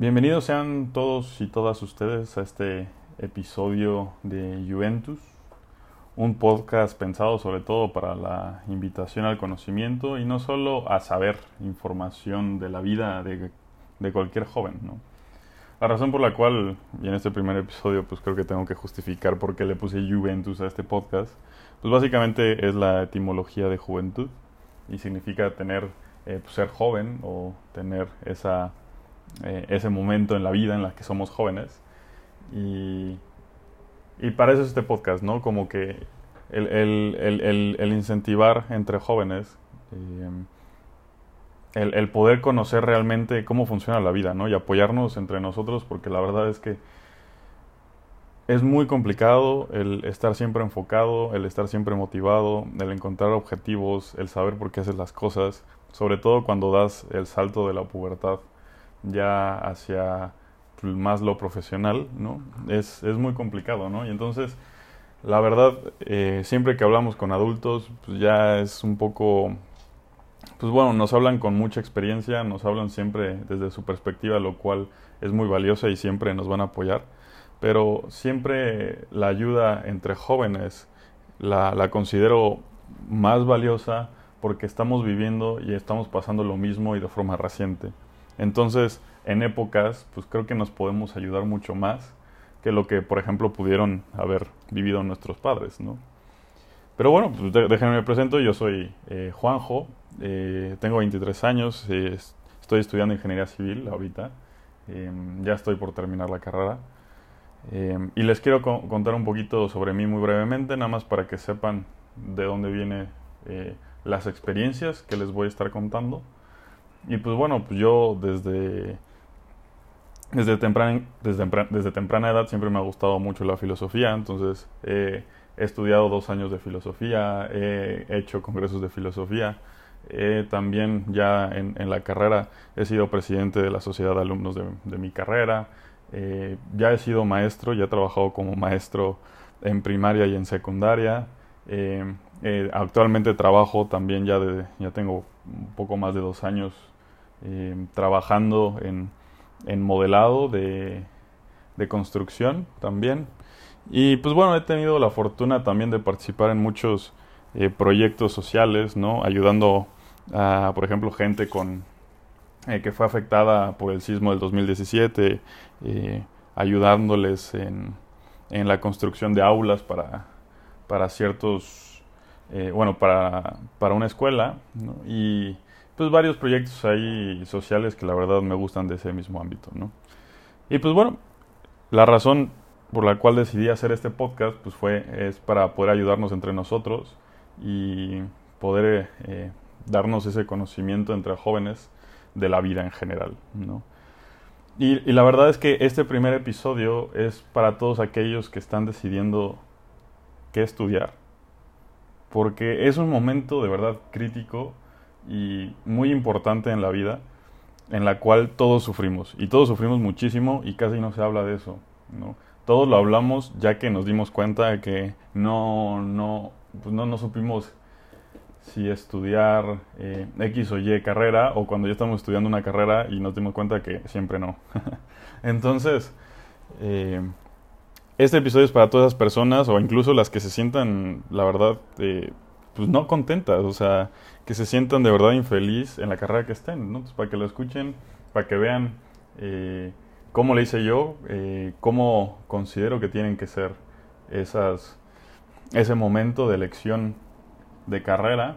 Bienvenidos sean todos y todas ustedes a este episodio de Juventus, un podcast pensado sobre todo para la invitación al conocimiento y no solo a saber información de la vida de, de cualquier joven. ¿no? La razón por la cual, en este primer episodio pues creo que tengo que justificar por qué le puse Juventus a este podcast, pues básicamente es la etimología de juventud y significa tener, eh, pues, ser joven o tener esa eh, ese momento en la vida en la que somos jóvenes. Y, y para eso es este podcast, ¿no? Como que el, el, el, el incentivar entre jóvenes, eh, el, poder conocer realmente cómo funciona la vida, ¿no? Y apoyarnos entre nosotros, porque la verdad es que es muy complicado el estar siempre enfocado, el estar siempre motivado, el encontrar objetivos, el saber por qué haces las cosas, sobre todo cuando das el salto de la pubertad ya hacia más lo profesional, ¿no? Es, es muy complicado, ¿no? Y entonces, la verdad, eh, siempre que hablamos con adultos, pues ya es un poco, pues bueno, nos hablan con mucha experiencia, nos hablan siempre desde su perspectiva, lo cual es muy valiosa y siempre nos van a apoyar, pero siempre la ayuda entre jóvenes la, la considero más valiosa porque estamos viviendo y estamos pasando lo mismo y de forma reciente. Entonces, en épocas, pues creo que nos podemos ayudar mucho más que lo que, por ejemplo, pudieron haber vivido nuestros padres, ¿no? Pero bueno, pues déjenme me presento, yo soy eh, Juanjo, eh, tengo 23 años, eh, estoy estudiando ingeniería civil ahorita, em, ya estoy por terminar la carrera. Em, y les quiero contar un poquito sobre mí muy brevemente, nada más para que sepan de dónde vienen las experiencias que les voy a estar contando. Y pues bueno, pues yo desde, desde, temprana, desde, desde temprana edad siempre me ha gustado mucho la filosofía, entonces he estudiado dos años de filosofía, he hecho congresos de filosofía, también ya en, en, la carrera he sido presidente de la sociedad de alumnos de, de mi carrera, eh, ya he sido maestro, ya he trabajado como maestro en primaria y en secundaria. Eh, eh, actualmente trabajo también ya de, ya tengo un poco más de dos años eh, trabajando en, en modelado de, de, construcción también. Y pues bueno, he tenido la fortuna también de participar en muchos eh, proyectos sociales, ¿no? Ayudando a, por ejemplo, gente con eh, que fue afectada por el sismo del 2017, ayudándoles en, en, la construcción de aulas para, para ciertos, bueno, para, para una escuela. Y pues varios proyectos ahí sociales que la verdad me gustan de ese mismo ámbito, ¿no? Y pues bueno, la razón por la cual decidí hacer este podcast pues fue es para poder ayudarnos entre nosotros y poder eh, darnos ese conocimiento entre jóvenes de la vida en general, ¿no? Y, y la verdad es que este primer episodio es para todos aquellos que están decidiendo qué estudiar, porque es un momento de verdad crítico y muy importante en la vida en la cual todos sufrimos y todos sufrimos muchísimo y casi no se habla de eso, ¿no? Todos lo hablamos ya que nos dimos cuenta de que no, no, pues no, no supimos si estudiar eh, X o Y carrera o cuando ya estamos estudiando una carrera y nos dimos cuenta que siempre no. Entonces, eh, este episodio es para todas esas personas o incluso las que se sientan, la verdad, eh, pues no contentas, o sea, que se sientan de verdad infeliz en la carrera que estén, ¿no? para que lo escuchen, para que vean eh, cómo le hice yo, eh, cómo considero que tienen que ser esas, ese momento de elección de carrera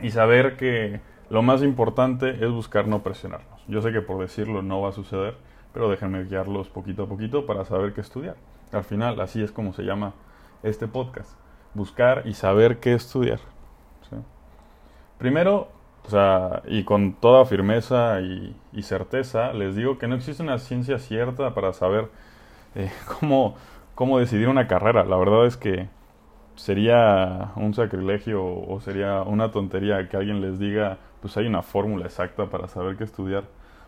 y saber que lo más importante es buscar no presionarnos. Yo sé que por decirlo no va a suceder, pero déjenme guiarlos poquito a poquito para saber qué estudiar. Al final, así es como se llama este podcast buscar y saber qué estudiar. Primero, o sea, y con toda firmeza y, certeza, les digo que no existe una ciencia cierta para saber eh, cómo, cómo decidir una carrera. La verdad es que sería un sacrilegio o sería una tontería que alguien les diga, pues hay una fórmula exacta para saber qué estudiar.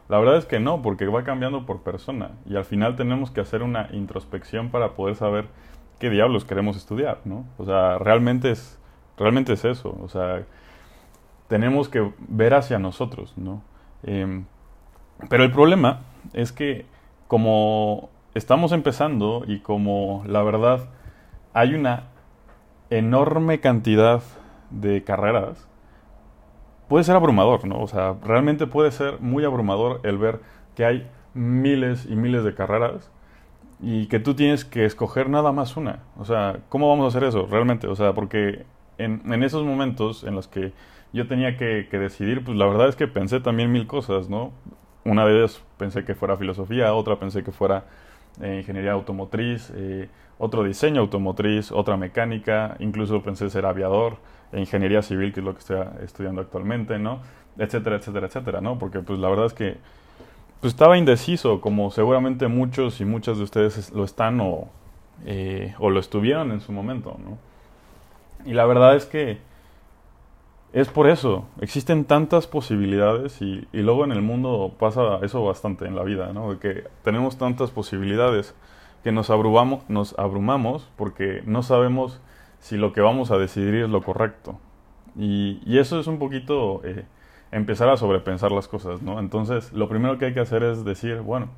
La verdad es que no, porque va cambiando por persona y al final tenemos que hacer una introspección para poder saber qué diablos queremos estudiar, ¿no? O sea, realmente es, realmente es eso, o sea, tenemos que ver hacia nosotros, ¿no? Em, pero el problema es que como estamos empezando y como la verdad hay una enorme cantidad de carreras, puede ser abrumador, ¿no? O sea, realmente puede ser muy abrumador el ver que hay miles y miles de carreras y que tú tienes que escoger nada más una. O sea, ¿cómo vamos a hacer eso realmente? O sea, porque en, en esos momentos en los que yo tenía que, decidir, pues la verdad es que pensé también mil cosas, ¿no? Una de ellas pensé que fuera filosofía, otra pensé que fuera eh, ingeniería automotriz, eh, otro diseño automotriz, otra mecánica, incluso pensé ser aviador, e ingeniería civil, que es lo que estoy estudiando actualmente, ¿no? Etcétera, etcétera, etcétera, ¿no? Porque pues la verdad es que pues estaba indeciso, como seguramente muchos y muchas de ustedes lo están o, eh, o lo estuvieron en su momento, ¿no? Y la verdad es que es por eso, existen tantas posibilidades y, luego en el mundo pasa eso bastante en la vida, ¿no? Que tenemos tantas posibilidades que nos abrumamos, nos abrumamos porque no sabemos si lo que vamos a decidir es lo correcto. Y, y eso es un poquito eh, empezar a sobrepensar las cosas, ¿no? Entonces, lo primero que hay que hacer es decir, bueno,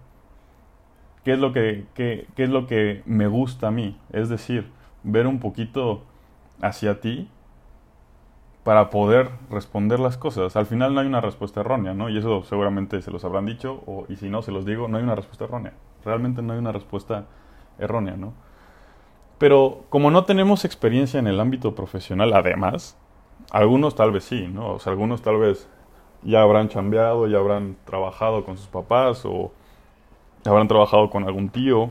¿qué es lo que, qué, qué es lo que me gusta a mí? Es decir, ver un poquito hacia ti para poder responder las cosas. Al final no hay una respuesta errónea, ¿no? Y eso seguramente se los habrán dicho, o, y si no, se los digo, no hay una respuesta errónea. Realmente no hay una respuesta errónea, ¿no? Pero como no tenemos experiencia en el ámbito profesional, además, algunos tal vez sí, ¿no? O sea, algunos tal vez ya habrán chambeado, ya habrán trabajado con sus papás o habrán trabajado con algún tío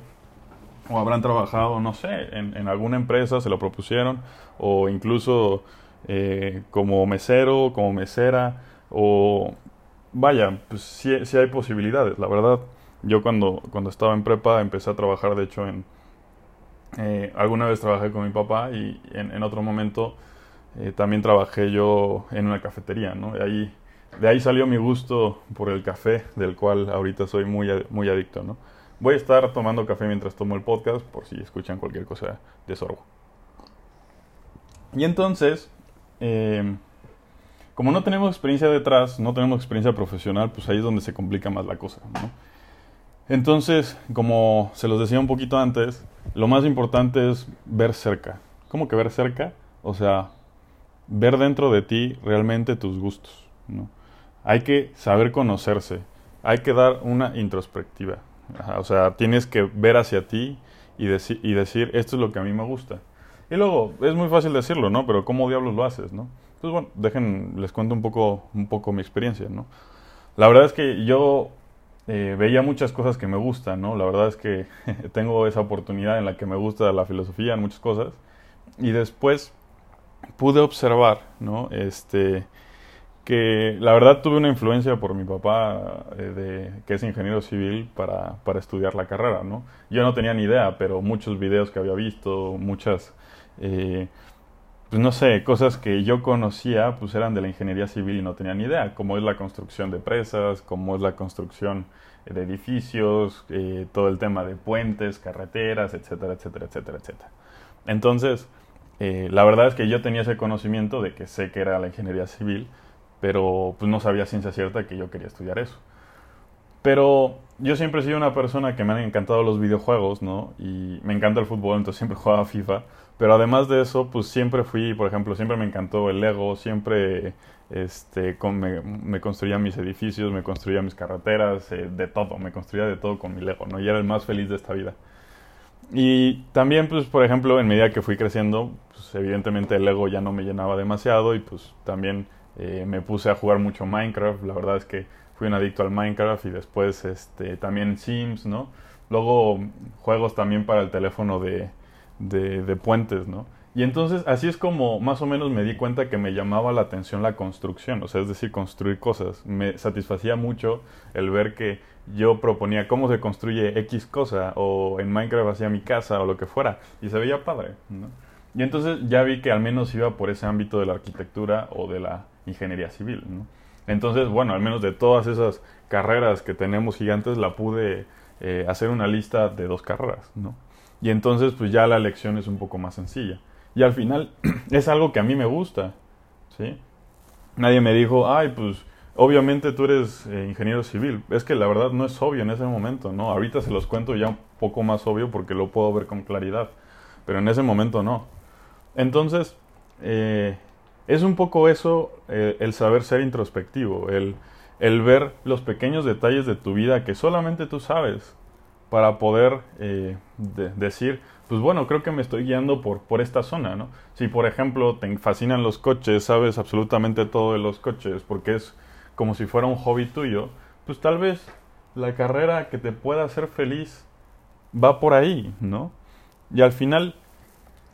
o habrán trabajado, no sé, en, alguna empresa, se lo propusieron o incluso eh, como mesero, como mesera o vaya, pues sí, hay posibilidades, la verdad. Yo cuando, cuando estaba en prepa empecé a trabajar, de hecho, en... Eh, alguna vez trabajé con mi papá y en, otro momento eh, también trabajé yo en una cafetería, ¿no? Y ahí de ahí salió mi gusto por el café, del cual ahorita soy muy, muy adicto, ¿no? Voy a estar tomando café mientras tomo el podcast, por si escuchan cualquier cosa de sorbo. Y entonces, em, como no tenemos experiencia detrás, no tenemos experiencia profesional, pues ahí es donde se complica más la cosa, ¿no? Entonces, como se los decía un poquito antes, lo más importante es ver cerca. ¿Cómo que ver cerca? O sea, ver dentro de ti realmente tus gustos, ¿no? hay que saber conocerse, hay que dar una introspectiva. o sea, tienes que ver hacia ti y, y decir, esto es lo que a mí me gusta. Y luego, es muy fácil decirlo, ¿no? Pero ¿cómo diablos lo haces, no? Pues bueno, dejen, les cuento un poco, un poco mi experiencia, ¿no? La verdad es que yo eh, veía muchas cosas que me gustan, ¿no? La verdad es que tengo esa oportunidad en la que me gusta la filosofía, muchas cosas. Y después pude observar, ¿no? Este, que la verdad tuve una influencia por mi papá, eh, de, que es ingeniero civil, para, para, estudiar la carrera, ¿no? Yo no tenía ni idea, pero muchos videos que había visto, muchas, eh, pues no sé, cosas que yo conocía, pues eran de la ingeniería civil y no tenía ni idea, como es la construcción de presas, como es la construcción de edificios, eh, todo el tema de puentes, carreteras, etcétera, etcétera, etcétera, etcétera. Entonces, la verdad es que yo tenía ese conocimiento de que sé que era la ingeniería civil, pero pues no sabía ciencia cierta que yo quería estudiar eso. Pero yo siempre he sido una persona que me han encantado los videojuegos, ¿no? Y me encanta el fútbol, entonces siempre jugaba FIFA. Pero además de eso, pues siempre fui, por ejemplo, siempre me encantó el Lego, siempre este, me, construía mis edificios, me construía mis carreteras, eh, de todo, me construía de todo con mi Lego, ¿no? Y era el más feliz de esta vida. Y también, pues, por ejemplo, en medida que fui creciendo, pues evidentemente el Lego ya no me llenaba demasiado y pues también eh, me puse a jugar mucho Minecraft, la verdad es que fui un adicto al Minecraft y después este, también Sims, ¿no? Luego juegos también para el teléfono de, de, puentes, ¿no? Y entonces así es como más o menos me di cuenta que me llamaba la atención la construcción, o sea, es decir, construir cosas. Me satisfacía mucho el ver que yo proponía cómo se construye X cosa, o en Minecraft hacía mi casa, o lo que fuera, y se veía padre, ¿no? Y entonces ya vi que al menos iba por ese ámbito de la arquitectura o de la ingeniería civil. ¿no? Entonces, bueno, al menos de todas esas carreras que tenemos gigantes, la pude eh, hacer una lista de dos carreras. ¿no? Y entonces, pues ya la elección es un poco más sencilla. Y al final es algo que a mí me gusta. ¿sí? Nadie me dijo, ay, pues obviamente tú eres eh, ingeniero civil. Es que la verdad no es obvio en ese momento, ¿no? Ahorita se los cuento ya un poco más obvio porque lo puedo ver con claridad, pero en ese momento no. Entonces, eh, es un poco eso eh, el saber ser introspectivo, el, el, ver los pequeños detalles de tu vida que solamente tú sabes para poder decir, pues bueno, creo que me estoy guiando por, por esta zona, ¿no? Si por ejemplo te fascinan los coches, sabes absolutamente todo de los coches, porque es como si fuera un hobby tuyo, pues tal vez la carrera que te pueda hacer feliz va por ahí, ¿no? Y al final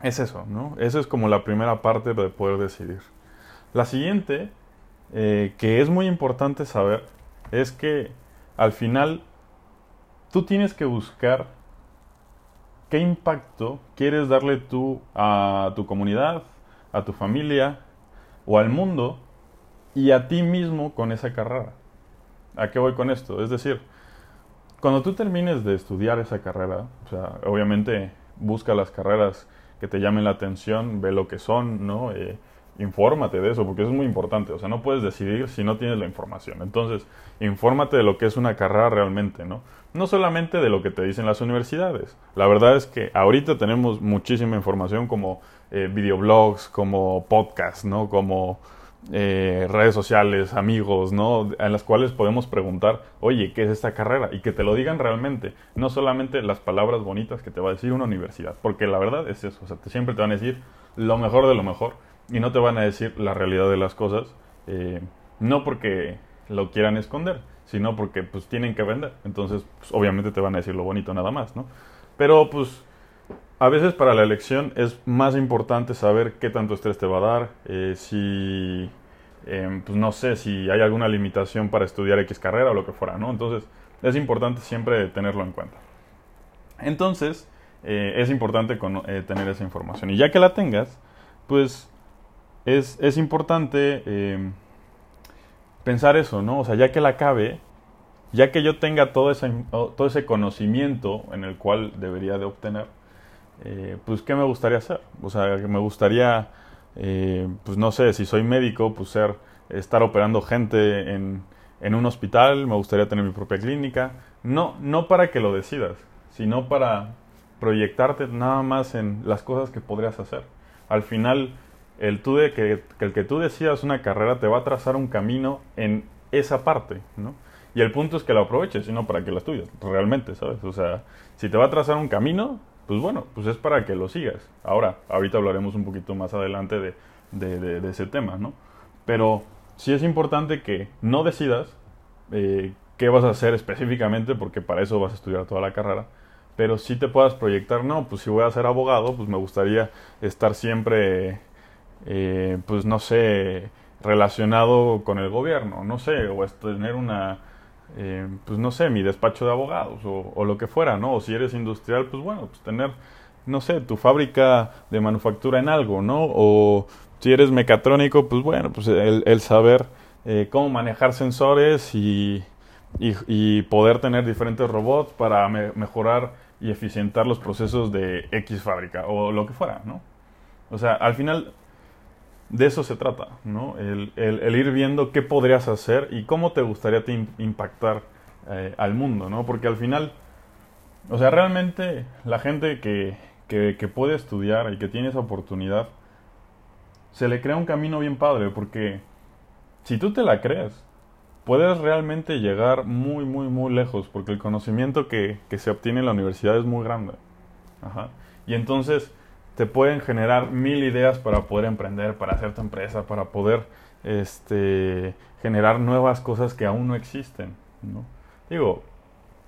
es eso, ¿no? Esa es como la primera parte de poder decidir. La siguiente, eh, que es muy importante saber, es que al final tú tienes que buscar qué impacto quieres darle tú a tu comunidad, a tu familia o al mundo y a ti mismo con esa carrera. ¿A qué voy con esto? Es decir, cuando tú termines de estudiar esa carrera, o sea, obviamente busca las carreras que te llamen la atención, ve lo que son, ¿no? Eh, infórmate de eso, porque eso es muy importante. O sea, no puedes decidir si no tienes la información. Entonces, infórmate de lo que es una carrera realmente, ¿no? No solamente de lo que te dicen las universidades. La verdad es que ahorita tenemos muchísima información como eh, videoblogs, como podcasts, ¿no? Como eh, redes sociales, amigos, ¿no? En las cuales podemos preguntar, oye, ¿qué es esta carrera? Y que te lo digan realmente, no solamente las palabras bonitas que te va a decir una universidad, porque la verdad es eso, o sea, siempre te van a decir lo mejor de lo mejor y no te van a decir la realidad de las cosas, eh, no porque lo quieran esconder, sino porque pues tienen que vender, entonces pues, obviamente te van a decir lo bonito nada más, ¿no? Pero pues a veces para la elección es más importante saber qué tanto estrés te va a dar, eh, si, em, pues no sé, si hay alguna limitación para estudiar X carrera o lo que fuera, ¿no? Entonces es importante siempre tenerlo en cuenta. Entonces eh, es importante eh, tener esa información. Y ya que la tengas, pues es, es importante em, pensar eso, ¿no? O sea, ya que la acabe, ya que yo tenga todo ese, todo ese conocimiento en el cual debería de obtener, eh, pues, ¿qué me gustaría hacer? O sea, me gustaría, eh, pues, no sé, si soy médico, pues, ser, estar operando gente en, en un hospital, me gustaría tener mi propia clínica. No, no para que lo decidas, sino para proyectarte nada más en las cosas que podrías hacer. Al final, el, tú de que, el que tú decidas una carrera te va a trazar un camino en esa parte, ¿no? Y el punto es que lo aproveches, sino para que la estudies, realmente, ¿sabes? O sea, si te va a trazar un camino, pues bueno, pues es para que lo sigas. Ahora, ahorita hablaremos un poquito más adelante de, ese tema, ¿no? Pero sí es importante que no decidas eh, qué vas a hacer específicamente, porque para eso vas a estudiar toda la carrera, pero sí te puedas proyectar, no, pues si voy a ser abogado, pues me gustaría estar siempre, eh, pues no sé, relacionado con el gobierno, no sé, o tener una eh, pues no sé, mi despacho de abogados o, lo que fuera, ¿no? O si eres industrial, pues bueno, pues tener, no sé, tu fábrica de manufactura en algo, ¿no? O si eres mecatrónico, pues bueno, pues el, saber eh, cómo manejar sensores y, y, poder tener diferentes robots para mejorar y eficientar los procesos de X fábrica o lo que fuera, ¿no? O sea, al final de eso se trata, ¿no? El, ir viendo qué podrías hacer y cómo te gustaría impactar eh, al mundo, ¿no? Porque al final, o sea, realmente la gente que, puede estudiar y que tiene esa oportunidad, se le crea un camino bien padre, porque si tú te la crees, puedes realmente llegar muy, muy, muy lejos, porque el conocimiento que, que se obtiene en la universidad es muy grande. Ajá. Y entonces te pueden generar mil ideas para poder emprender, para hacer tu empresa, para poder este, generar nuevas cosas que aún no existen. ¿no? Digo,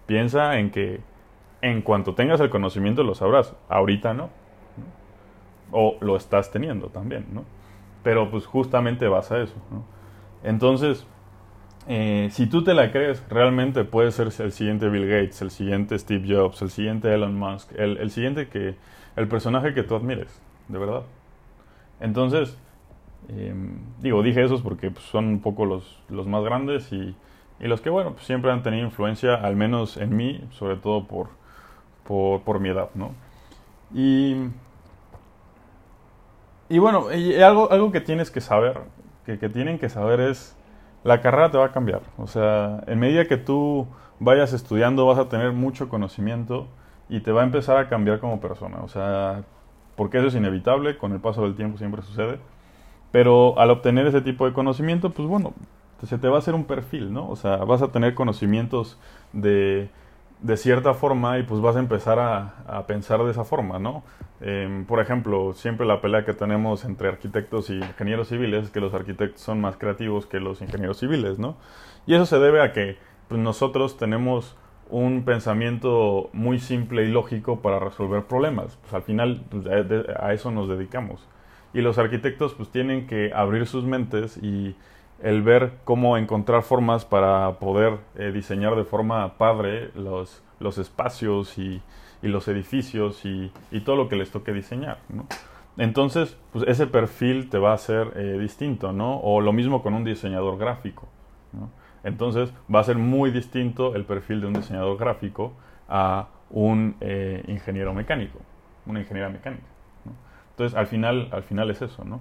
piensa en que en cuanto tengas el conocimiento lo sabrás, ahorita no. O lo estás teniendo también, ¿no? Pero pues justamente vas a eso. Entonces, eh, si tú te la crees, realmente puedes ser el siguiente Bill Gates, el siguiente Steve Jobs, el siguiente Elon Musk, el siguiente que el personaje que tú admires, de verdad. Entonces, em, digo, dije esos porque pues, son un poco los, los más grandes y, y los que, bueno, pues, siempre han tenido influencia, al menos en mí, sobre todo por, por, por mi edad, ¿no? Y, y bueno, y algo, algo que tienes que saber, que, que tienen que saber es la carrera te va a cambiar. O sea, en medida que tú vayas estudiando vas a tener mucho conocimiento y te va a empezar a cambiar como persona. O sea, porque eso es inevitable, con el paso del tiempo siempre sucede. Pero al obtener ese tipo de conocimiento, pues bueno, se te va a hacer un perfil, ¿no? O sea, vas a tener conocimientos de, de cierta forma y pues vas a empezar a, a pensar de esa forma, ¿no? Em, por ejemplo, siempre la pelea que tenemos entre arquitectos y ingenieros civiles es que los arquitectos son más creativos que los ingenieros civiles, ¿no? Y eso se debe a que pues, nosotros tenemos un pensamiento muy simple y lógico para resolver problemas. Pues al final pues, a eso nos dedicamos. Y los arquitectos pues tienen que abrir sus mentes y el ver cómo encontrar formas para poder eh, diseñar de forma padre los, los espacios y, los edificios y, todo lo que les toque diseñar. Entonces, pues ese perfil te va a ser eh, distinto, ¿no? O lo mismo con un diseñador gráfico. Entonces, va a ser muy distinto el perfil de un diseñador gráfico a un eh, ingeniero mecánico, una ingeniera mecánica. Entonces, al final, al final es eso, ¿no?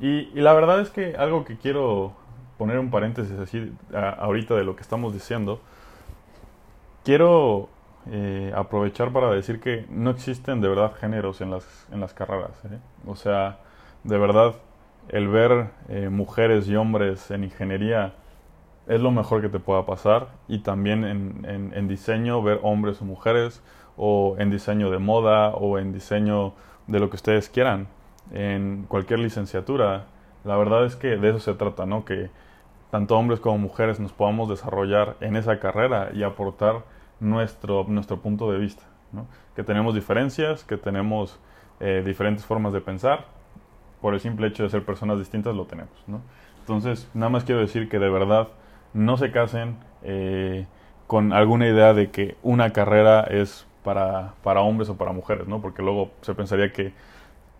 Y, la verdad es que algo que quiero poner un paréntesis así a, ahorita de lo que estamos diciendo, quiero eh, aprovechar para decir que no existen de verdad géneros en las, en las carreras. ¿eh? O sea, de verdad, el ver mujeres y hombres en ingeniería es lo mejor que te pueda pasar. Y también en, en, diseño, ver hombres o mujeres, o en diseño de moda, o en diseño de lo que ustedes quieran, en cualquier licenciatura. La verdad es que de eso se trata, ¿no? Que tanto hombres como mujeres nos podamos desarrollar en esa carrera y aportar nuestro, nuestro punto de vista. ¿no? Que tenemos diferencias, que tenemos eh, diferentes formas de pensar. Por el simple hecho de ser personas distintas lo tenemos. ¿no? Entonces, nada más quiero decir que de verdad no se casen eh, con alguna idea de que una carrera es para, para hombres o para mujeres, ¿no? porque luego se pensaría que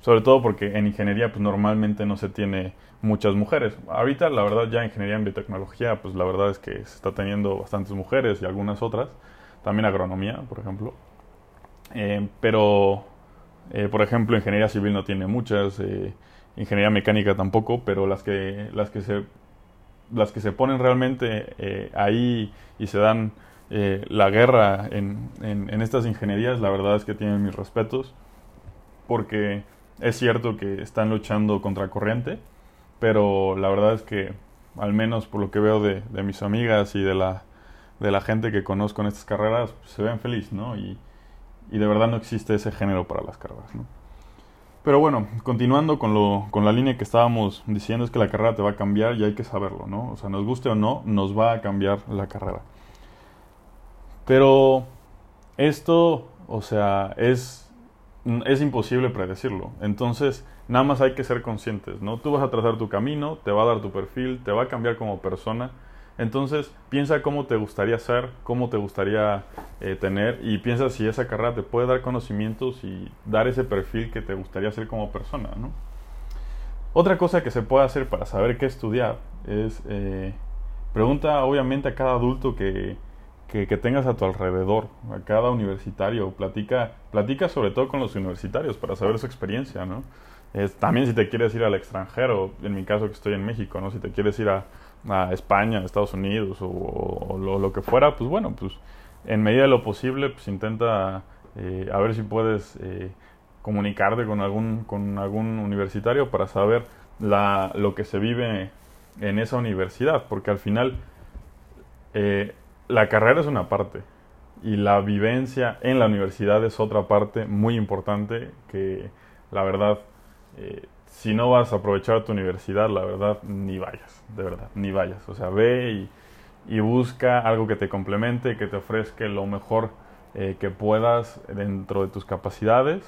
sobre todo porque en ingeniería pues normalmente no se tiene muchas mujeres. Ahorita la verdad ya ingeniería en biotecnología pues la verdad es que se está teniendo bastantes mujeres y algunas otras también agronomía, por ejemplo. Eh, pero, eh, por ejemplo, ingeniería civil no tiene muchas, eh, ingeniería mecánica tampoco, pero las que, las que, se, las que se ponen realmente eh, ahí y se dan eh, la guerra en, en, en estas ingenierías, la verdad es que tienen mis respetos, porque es cierto que están luchando contra corriente, pero la verdad es que, al menos por lo que veo de, de mis amigas y de la de la gente que conozco en estas carreras pues, se ven feliz, ¿no? Y, y, de verdad no existe ese género para las carreras, ¿no? Pero bueno, continuando con, lo, con la línea que estábamos diciendo, es que la carrera te va a cambiar y hay que saberlo, ¿no? O sea, nos guste o no, nos va a cambiar la carrera. Pero esto, o sea, es, es imposible predecirlo. Entonces, nada más hay que ser conscientes, ¿no? Tú vas a trazar tu camino, te va a dar tu perfil, te va a cambiar como persona entonces, piensa cómo te gustaría ser, cómo te gustaría eh, tener y piensa si esa carrera te puede dar conocimientos y dar ese perfil que te gustaría ser como persona, ¿no? Otra cosa que se puede hacer para saber qué estudiar es eh, pregunta obviamente a cada adulto que, que, tengas a tu alrededor, a cada universitario, platica, platica sobre todo con los universitarios para saber su experiencia, ¿no? También si te quieres ir al extranjero, en mi caso que estoy en México, ¿no? Si te quieres ir a, a España, Estados Unidos o, lo, que fuera, pues bueno, pues en medida de lo posible, pues intenta eh, a ver si puedes eh, comunicarte con algún, con algún universitario para saber la, lo que se vive en esa universidad, porque al final eh, la carrera es una parte y la vivencia en la universidad es otra parte muy importante que la verdad eh, si no vas a aprovechar tu universidad, la verdad, ni vayas, de verdad, ni vayas. O sea, ve y, busca algo que te complemente, que te ofrezca lo mejor eh, que puedas dentro de tus capacidades,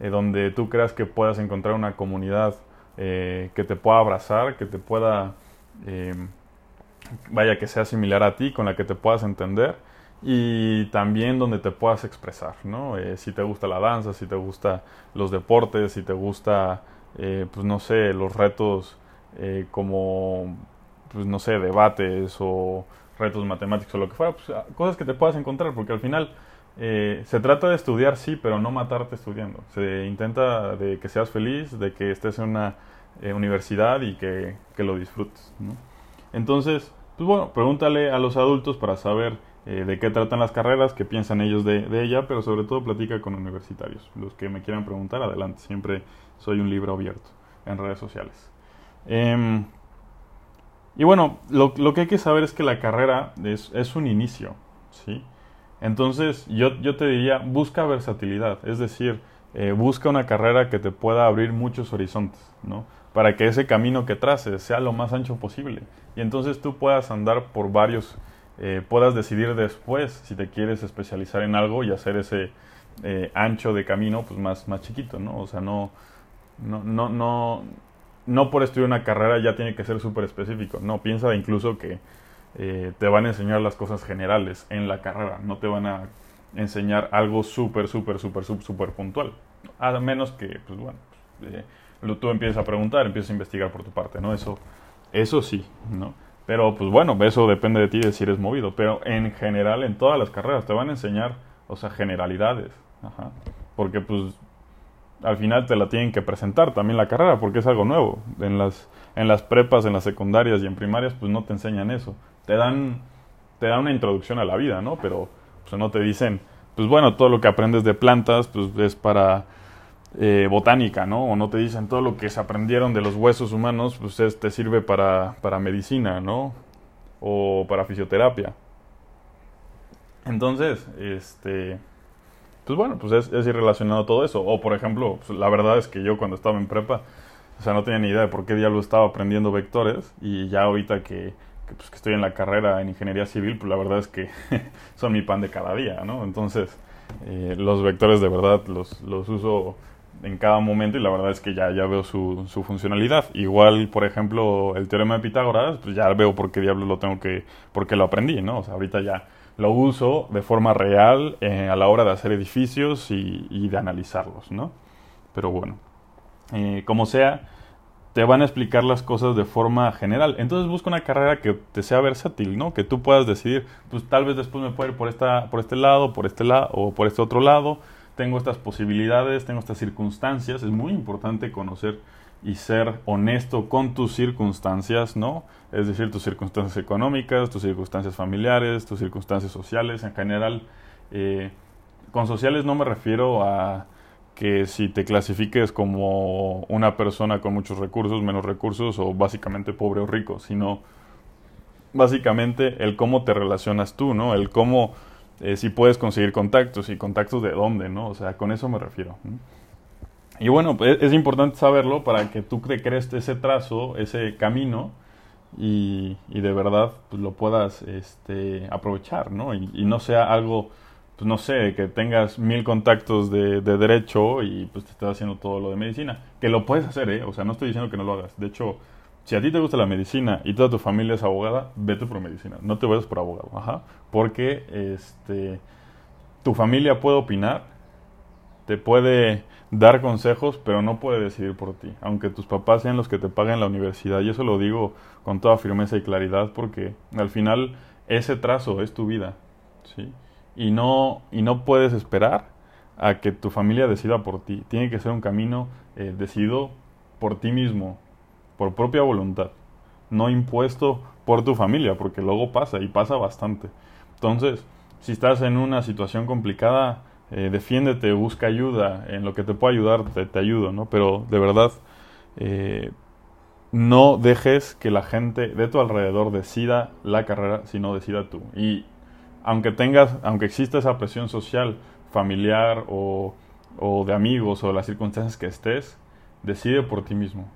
eh, donde tú creas que puedas encontrar una comunidad eh, que te pueda abrazar, que te pueda, em, vaya, que sea similar a ti, con la que te puedas entender y también donde te puedas expresar, ¿no? Eh, si te gusta la danza, si te gusta los deportes, si te gusta eh, pues no sé, los retos eh, como, pues no sé, debates o retos matemáticos o lo que fuera, pues, cosas que te puedas encontrar, porque al final eh, se trata de estudiar, sí, pero no matarte estudiando. Se intenta de que seas feliz, de que estés en una eh, universidad y que, que, lo disfrutes. ¿no? Entonces, pues bueno, pregúntale a los adultos para saber eh, de qué tratan las carreras, qué piensan ellos de, ella, pero sobre todo platica con universitarios. Los que me quieran preguntar, adelante. Siempre soy un libro abierto en redes sociales. Em, y bueno, lo, que hay que saber es que la carrera es, es un inicio, ¿sí? Entonces, yo, yo, te diría, busca versatilidad, es decir, eh, busca una carrera que te pueda abrir muchos horizontes, ¿no? Para que ese camino que traces sea lo más ancho posible. Y entonces tú puedas andar por varios eh, puedas decidir después si te quieres especializar en algo y hacer ese eh, ancho de camino pues más, más chiquito, ¿no? O sea, no, no, no, no, no por estudiar una carrera ya tiene que ser súper específico, no, piensa incluso que eh, te van a enseñar las cosas generales en la carrera, no te van a enseñar algo súper, súper, súper, súper puntual, a menos que, pues bueno, pues, tú empieces a preguntar, empieces a investigar por tu parte, ¿no? Eso, eso sí, ¿no? Pero pues bueno, eso depende de ti de si eres movido. Pero en general, en todas las carreras, te van a enseñar, o sea, generalidades. Ajá. Porque pues al final te la tienen que presentar también la carrera, porque es algo nuevo. En las, en las prepas, en las secundarias y en primarias, pues no te enseñan eso. Te dan, te dan una introducción a la vida, ¿no? Pero pues, no te dicen, pues bueno, todo lo que aprendes de plantas, pues es para eh, botánica, ¿no? O no te dicen todo lo que se aprendieron de los huesos humanos, pues te sirve para, para medicina, ¿no? O para fisioterapia. Entonces, este, pues bueno, pues es, es irrelacionado todo eso. O por ejemplo, pues la verdad es que yo cuando estaba en prepa, o sea, no tenía ni idea de por qué diablo estaba aprendiendo vectores y ya ahorita que, pues, que estoy en la carrera en ingeniería civil, pues la verdad es que son mi pan de cada día, ¿no? Entonces, eh, los vectores de verdad los, los uso en cada momento y la verdad es que ya, ya veo su, su, funcionalidad. Igual, por ejemplo, el teorema de Pitágoras, pues ya veo por qué diablos lo tengo que, por qué lo aprendí, ¿no? O sea, ahorita ya lo uso de forma real eh, a la hora de hacer edificios y, de analizarlos, ¿no? Pero bueno, eh, como sea, te van a explicar las cosas de forma general. Entonces busca una carrera que te sea versátil, ¿no? Que tú puedas decidir, pues tal vez después me puedo ir por, esta, por este lado, por este lado o por este otro lado tengo estas posibilidades, tengo estas circunstancias. Es muy importante conocer y ser honesto con tus circunstancias, ¿no? Es decir, tus circunstancias económicas, tus circunstancias familiares, tus circunstancias sociales en general. Eh, con sociales no me refiero a que si te clasifiques como una persona con muchos recursos, menos recursos o básicamente pobre o rico, sino básicamente el cómo te relacionas tú, ¿no? El cómo eh, si puedes conseguir contactos y contactos de dónde, ¿no? O sea, con eso me refiero. Y bueno, pues es importante saberlo para que tú te crees ese trazo, ese camino y, de verdad pues, lo puedas este, aprovechar, ¿no? Y, no sea algo, pues no sé, que tengas mil contactos de, de, derecho y pues te estés haciendo todo lo de medicina. Que lo puedes hacer, ¿eh? O sea, no estoy diciendo que no lo hagas. De hecho, si a ti te gusta la medicina y toda tu familia es abogada, vete por medicina, no te vayas por abogado, ajá, porque este tu familia puede opinar, te puede dar consejos, pero no puede decidir por ti, aunque tus papás sean los que te paguen la universidad, y eso lo digo con toda firmeza y claridad porque al final ese trazo es tu vida, ¿sí? Y no y no puedes esperar a que tu familia decida por ti, tiene que ser un camino eh, decidido por ti mismo, por propia voluntad, no impuesto por tu familia, porque luego pasa y pasa bastante. Entonces, si estás en una situación complicada, eh, defiéndete, busca ayuda, en lo que te pueda ayudar, te, ayudo, ¿no? Pero de verdad, eh, no dejes que la gente de tu alrededor decida la carrera, sino decida tú. Y aunque tengas, aunque exista esa presión social, familiar o, o de amigos o de las circunstancias que estés, decide por ti mismo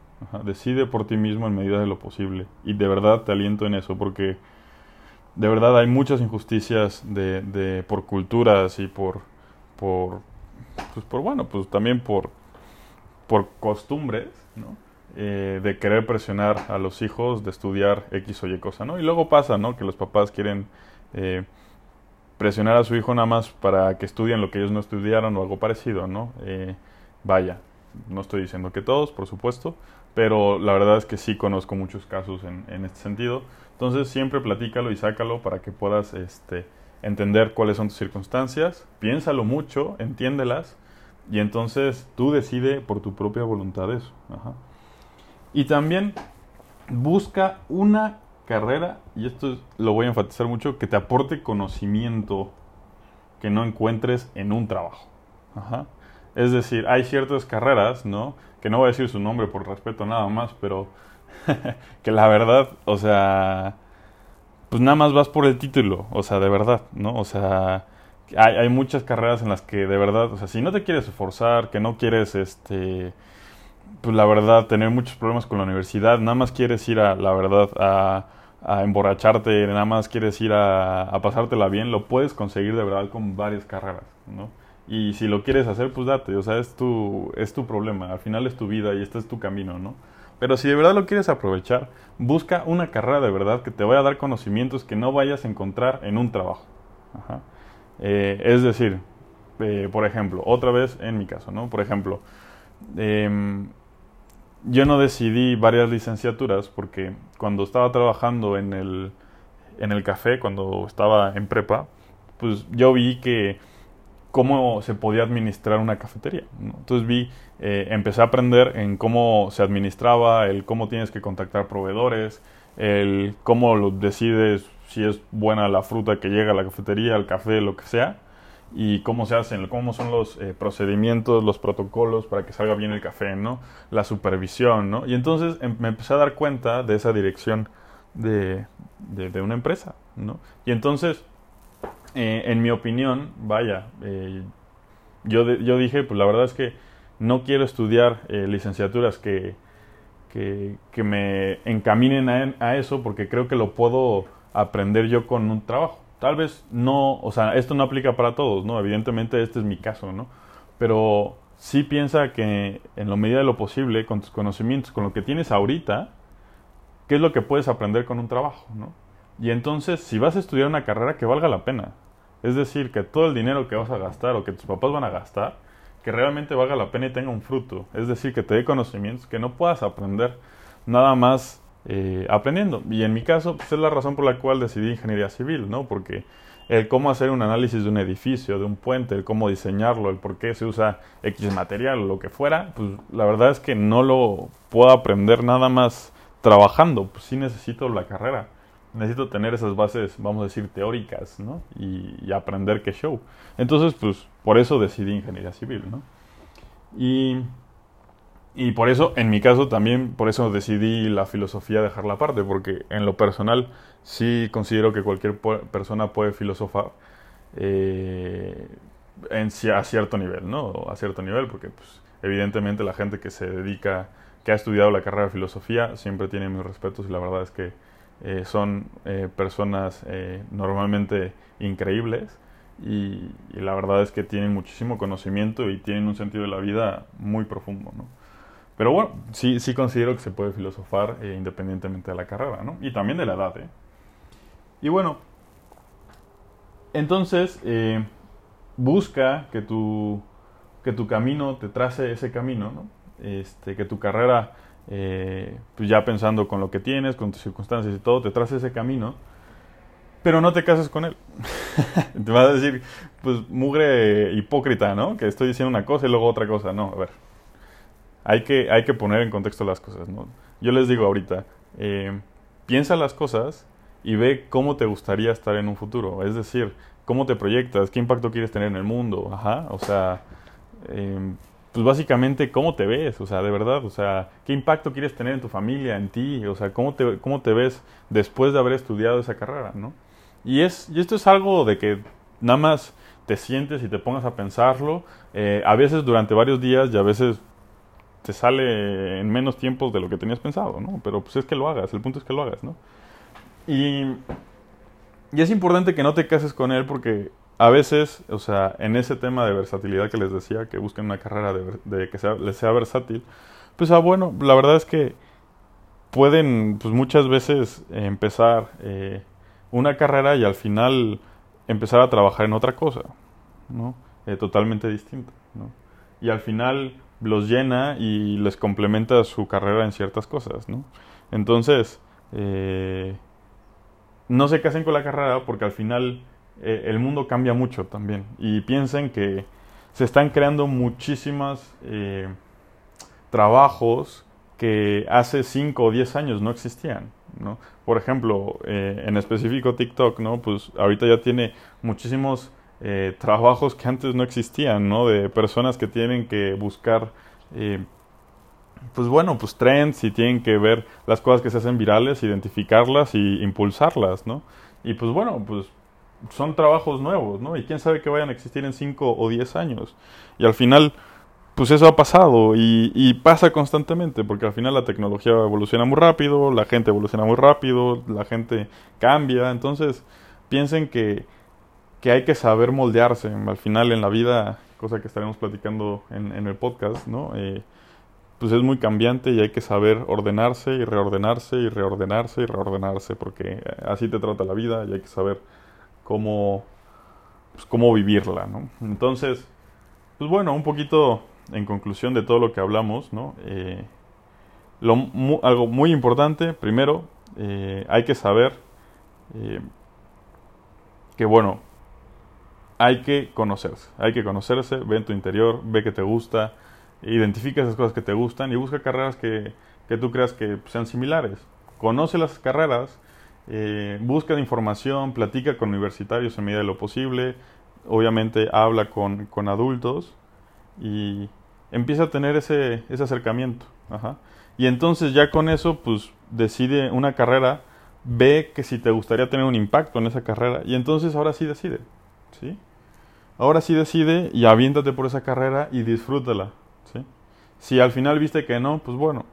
decide por ti mismo en medida de lo posible. Y de verdad te aliento en eso, porque de verdad hay muchas injusticias de, de por culturas y por, por, pues por, bueno, pues también por, por costumbres, ¿no? Eh, de querer presionar a los hijos de estudiar X o Y cosa, ¿no? Y luego pasa, ¿no? Que los papás quieren eh, presionar a su hijo nada más para que estudien lo que ellos no estudiaron o algo parecido, ¿no? Eh, vaya, no estoy diciendo que todos, por supuesto, pero la verdad es que sí conozco muchos casos en, en este sentido. Entonces siempre platícalo y sácalo para que puedas este, entender cuáles son tus circunstancias, piénsalo mucho, entiéndelas y entonces tú decide por tu propia voluntad eso. Y también busca una carrera, y esto lo voy a enfatizar mucho, que te aporte conocimiento que no encuentres en un trabajo. Ajá. Es decir, hay ciertas carreras, ¿no? Que no voy a decir su nombre por respeto nada más, pero que la verdad, o sea, pues nada más vas por el título, o sea, de verdad, ¿no? O sea, hay, hay muchas carreras en las que de verdad, o sea, si no te quieres esforzar, que no quieres, este, pues la verdad, tener muchos problemas con la universidad, nada más quieres ir a, la verdad, a, a emborracharte, nada más quieres ir a, a pasártela bien, lo puedes conseguir de verdad con varias carreras, ¿no? Y si lo quieres hacer, pues date, o sea, es tu, es tu problema, al final es tu vida y este es tu camino, ¿no? Pero si de verdad lo quieres aprovechar, busca una carrera de verdad que te vaya a dar conocimientos que no vayas a encontrar en un trabajo. Ajá. Eh, es decir, eh, por ejemplo, otra vez en mi caso, ¿no? Por ejemplo, eh, yo no decidí varias licenciaturas porque cuando estaba trabajando en el, en el café, cuando estaba en prepa, pues yo vi que cómo se podía administrar una cafetería. ¿no? Entonces vi, eh, empecé a aprender en cómo se administraba, el cómo tienes que contactar proveedores, el cómo lo decides si es buena la fruta que llega a la cafetería, el café, lo que sea, y cómo se hacen, cómo son los eh, procedimientos, los protocolos para que salga bien el café, ¿no? La supervisión, ¿no? Y entonces em, me empecé a dar cuenta de esa dirección de, de, de una empresa, ¿no? Y entonces eh, en mi opinión, vaya, eh, yo, de, yo dije, pues la verdad es que no quiero estudiar eh, licenciaturas que, que, me encaminen a, a, eso porque creo que lo puedo aprender yo con un trabajo. Tal vez no, o sea, esto no aplica para todos, ¿no? Evidentemente este es mi caso, ¿no? Pero sí piensa que en la medida de lo posible, con tus conocimientos, con lo que tienes ahorita, ¿qué es lo que puedes aprender con un trabajo, ¿no? Y entonces, si vas a estudiar una carrera que valga la pena, es decir, que todo el dinero que vas a gastar o que tus papás van a gastar, que realmente valga la pena y tenga un fruto, es decir, que te dé conocimientos que no puedas aprender nada más eh, aprendiendo. Y en mi caso, pues es la razón por la cual decidí ingeniería civil, ¿no? Porque el cómo hacer un análisis de un edificio, de un puente, el cómo diseñarlo, el por qué se usa X material lo que fuera, pues la verdad es que no lo puedo aprender nada más trabajando, pues sí necesito la carrera necesito tener esas bases, vamos a decir, teóricas, ¿no? Y, aprender qué show. Entonces, pues, por eso decidí ingeniería civil, ¿no? Y, y por eso, en mi caso también, por eso decidí la filosofía dejarla aparte, porque en lo personal sí considero que cualquier persona puede filosofar eh, en, a cierto nivel, ¿no? A cierto nivel, porque, pues, evidentemente la gente que se dedica, que ha estudiado la carrera de filosofía, siempre tiene mis respetos y la verdad es que eh, son eh, personas eh, normalmente increíbles y, y, la verdad es que tienen muchísimo conocimiento y tienen un sentido de la vida muy profundo, ¿no? Pero bueno, sí, sí considero que se puede filosofar independientemente de la carrera, ¿no? Y también de la edad. Y bueno, entonces busca que tu, que tu camino te trace ese camino, ¿no? Este, que tu carrera eh, pues ya pensando con lo que tienes, con tus circunstancias y todo, te traces ese camino, pero no te cases con él. te vas a decir, pues mugre hipócrita, ¿no? Que estoy diciendo una cosa y luego otra cosa. No, a ver. Hay que, hay que poner en contexto las cosas, ¿no? Yo les digo ahorita, eh, piensa las cosas y ve cómo te gustaría estar en un futuro. Es decir, cómo te proyectas, qué impacto quieres tener en el mundo. Ajá, o sea, eh, pues básicamente cómo te ves, o sea, de verdad, o sea, qué impacto quieres tener en tu familia, en ti, o sea, cómo te, cómo te ves después de haber estudiado esa carrera, ¿no? Y, es, y esto es algo de que nada más te sientes y te pongas a pensarlo, eh, a veces durante varios días y a veces te sale en menos tiempos de lo que tenías pensado, ¿no? Pero pues es que lo hagas, el punto es que lo hagas, ¿no? Y, y es importante que no te cases con él porque a veces, o sea, en ese tema de versatilidad que les decía, que busquen una carrera de, que sea, les sea versátil, pues ah, bueno, la verdad es que pueden, pues muchas veces eh, empezar eh, una carrera y al final empezar a trabajar en otra cosa, ¿no? Eh, totalmente distinta, ¿no? Y al final los llena y les complementa su carrera en ciertas cosas, ¿no? Entonces, no se casen con la carrera porque al final eh, el mundo cambia mucho también. Y piensen que se están creando muchísimos eh, trabajos que hace 5 o 10 años no existían. ¿no? Por ejemplo, eh, en específico TikTok, ¿no? Pues ahorita ya tiene muchísimos eh, trabajos que antes no existían, ¿no? De personas que tienen que buscar, pues bueno, pues trends y tienen que ver las cosas que se hacen virales, identificarlas y impulsarlas, ¿no? Y pues bueno, pues son trabajos nuevos, ¿no? Y quién sabe que vayan a existir en 5 o 10 años. Y al final, pues eso ha pasado y, pasa constantemente, porque al final la tecnología evoluciona muy rápido, la gente evoluciona muy rápido, la gente cambia, entonces piensen que, que hay que saber moldearse al final en la vida, cosa que estaremos platicando en, en el podcast, ¿no? Eh, pues es muy cambiante y hay que saber ordenarse y reordenarse y reordenarse y reordenarse, porque así te trata la vida y hay que saber cómo, pues, cómo vivirla. Entonces, pues bueno, un poquito en conclusión de todo lo que hablamos. Eh, lo, mu, algo muy importante, primero, eh, hay que saber eh, que, bueno, hay que conocerse, hay que conocerse, ve en tu interior, ve que te gusta, identifica esas cosas que te gustan y busca carreras que, que tú creas que sean similares. Conoce las carreras eh, busca información, platica con universitarios en medida de lo posible, obviamente habla con, con adultos y empieza a tener ese, ese acercamiento. Ajá. Y entonces ya con eso, pues decide una carrera, ve que si te gustaría tener un impacto en esa carrera y entonces ahora sí decide. ¿sí? Ahora sí decide y aviéntate por esa carrera y disfrútala. ¿sí? Si al final viste que no, pues bueno,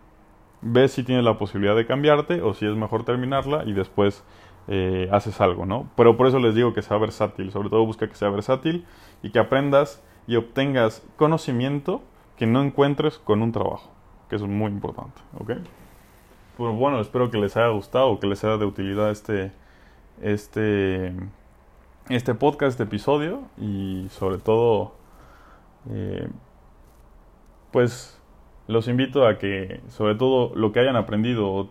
ves si tienes la posibilidad de cambiarte o si es mejor terminarla y después eh, haces algo, ¿no? Pero por eso les digo que sea versátil, sobre todo busca que sea versátil y que aprendas y obtengas conocimiento que no encuentres con un trabajo, que eso es muy importante, ¿ok? Pues bueno, espero que les haya gustado, que les sea de utilidad este, este, este podcast, este episodio y sobre todo, eh, pues los invito a que, sobre todo, lo que hayan aprendido o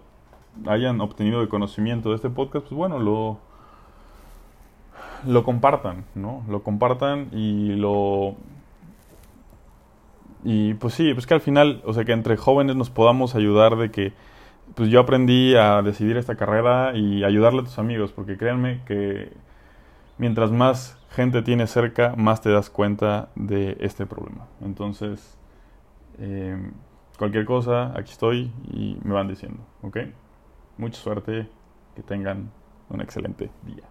hayan obtenido de conocimiento de este podcast, pues bueno, lo, lo compartan, ¿no? Lo compartan y lo... Y pues sí, pues que al final, o sea, que entre jóvenes nos podamos ayudar de que, pues yo aprendí a decidir esta carrera y ayudarle a tus amigos, porque créanme que mientras más gente tienes cerca, más te das cuenta de este problema. Entonces, eh, cualquier cosa, aquí estoy y me van diciendo, ¿ok? Mucha suerte, que tengan un excelente día.